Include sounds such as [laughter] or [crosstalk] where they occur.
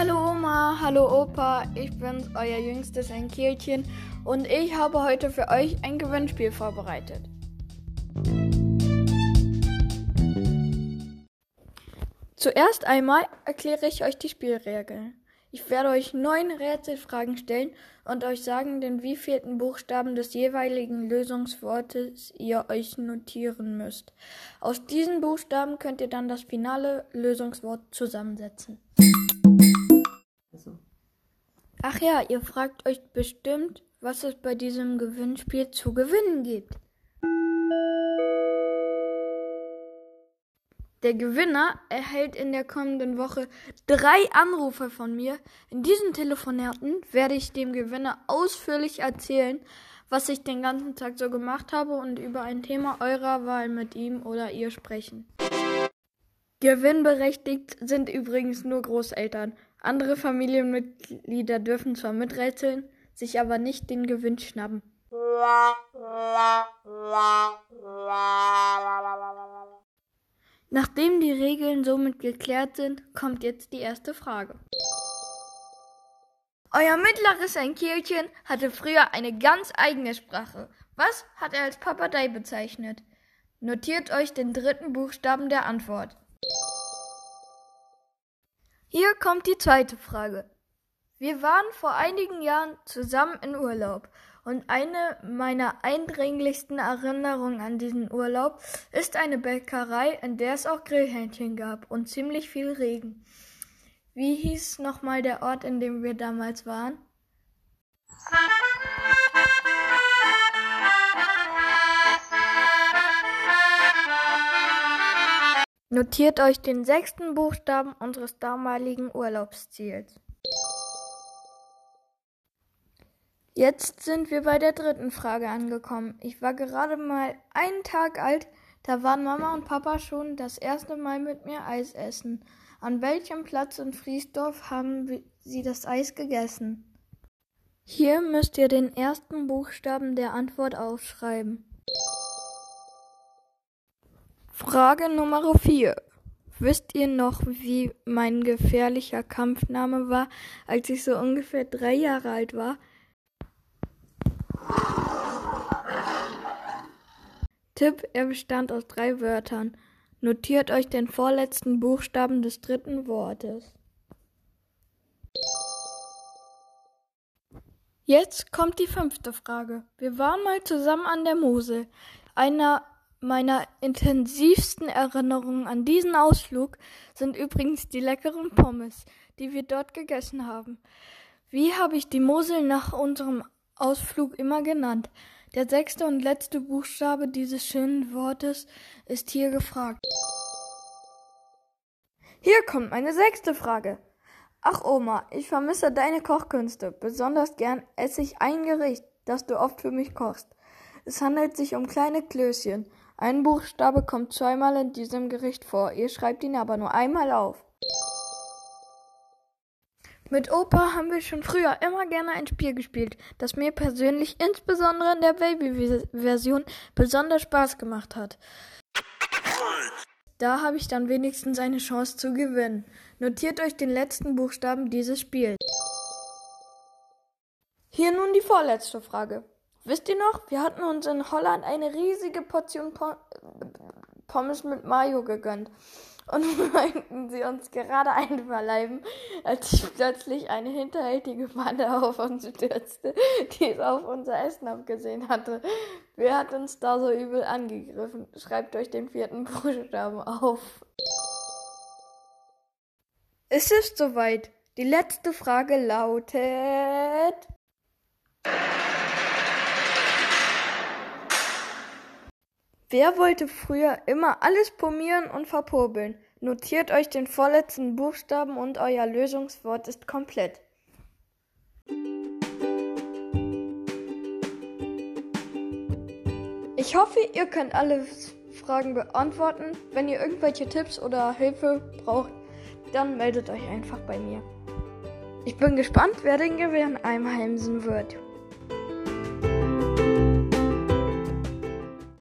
Hallo Oma, hallo Opa, ich bin's, euer jüngstes Enkelchen und ich habe heute für euch ein Gewinnspiel vorbereitet. Zuerst einmal erkläre ich euch die Spielregeln. Ich werde euch neun Rätselfragen stellen und euch sagen, den wievielten Buchstaben des jeweiligen Lösungswortes ihr euch notieren müsst. Aus diesen Buchstaben könnt ihr dann das finale Lösungswort zusammensetzen. Ach ja, ihr fragt euch bestimmt, was es bei diesem Gewinnspiel zu gewinnen gibt. Der Gewinner erhält in der kommenden Woche drei Anrufe von mir. In diesen Telefonaten werde ich dem Gewinner ausführlich erzählen, was ich den ganzen Tag so gemacht habe und über ein Thema eurer Wahl mit ihm oder ihr sprechen. Gewinnberechtigt sind übrigens nur Großeltern. Andere Familienmitglieder dürfen zwar miträtseln, sich aber nicht den Gewinn schnappen. Nachdem die Regeln somit geklärt sind, kommt jetzt die erste Frage. Euer mittleres Enkelchen hatte früher eine ganz eigene Sprache. Was hat er als Papagei bezeichnet? Notiert euch den dritten Buchstaben der Antwort. Hier kommt die zweite Frage. Wir waren vor einigen Jahren zusammen in Urlaub und eine meiner eindringlichsten Erinnerungen an diesen Urlaub ist eine Bäckerei, in der es auch Grillhähnchen gab und ziemlich viel Regen. Wie hieß nochmal der Ort, in dem wir damals waren? Notiert euch den sechsten Buchstaben unseres damaligen Urlaubsziels. Jetzt sind wir bei der dritten Frage angekommen. Ich war gerade mal einen Tag alt, da waren Mama und Papa schon das erste Mal mit mir Eis essen. An welchem Platz in Friesdorf haben sie das Eis gegessen? Hier müsst ihr den ersten Buchstaben der Antwort aufschreiben. Frage Nummer 4. Wisst ihr noch, wie mein gefährlicher Kampfname war, als ich so ungefähr drei Jahre alt war? Tipp, er bestand aus drei Wörtern. Notiert euch den vorletzten Buchstaben des dritten Wortes. Jetzt kommt die fünfte Frage. Wir waren mal zusammen an der Mosel, einer meiner intensivsten Erinnerungen an diesen Ausflug sind übrigens die leckeren Pommes, die wir dort gegessen haben. Wie habe ich die Mosel nach unserem Ausflug immer genannt? Der sechste und letzte Buchstabe dieses schönen Wortes ist hier gefragt. Hier kommt meine sechste Frage. Ach Oma, ich vermisse deine Kochkünste. Besonders gern esse ich ein Gericht, das du oft für mich kochst. Es handelt sich um kleine Klößchen. Ein Buchstabe kommt zweimal in diesem Gericht vor, ihr schreibt ihn aber nur einmal auf. Mit Opa haben wir schon früher immer gerne ein Spiel gespielt, das mir persönlich insbesondere in der Baby-Version besonders Spaß gemacht hat. Da habe ich dann wenigstens eine Chance zu gewinnen. Notiert euch den letzten Buchstaben dieses Spiels. Hier nun die vorletzte Frage. Wisst ihr noch, wir hatten uns in Holland eine riesige Portion Pommes mit Mayo gegönnt und [laughs] wollten sie uns gerade einverleiben, als sich plötzlich eine hinterhältige Bande auf uns stürzte, die es auf unser Essen abgesehen hatte. Wer hat uns da so übel angegriffen? Schreibt euch den vierten Buchstaben auf. Es ist soweit. Die letzte Frage lautet. Wer wollte früher immer alles pomieren und verpurbeln? Notiert euch den vorletzten Buchstaben und euer Lösungswort ist komplett. Ich hoffe, ihr könnt alle Fragen beantworten. Wenn ihr irgendwelche Tipps oder Hilfe braucht, dann meldet euch einfach bei mir. Ich bin gespannt, wer den Gewinn einheimsen wird.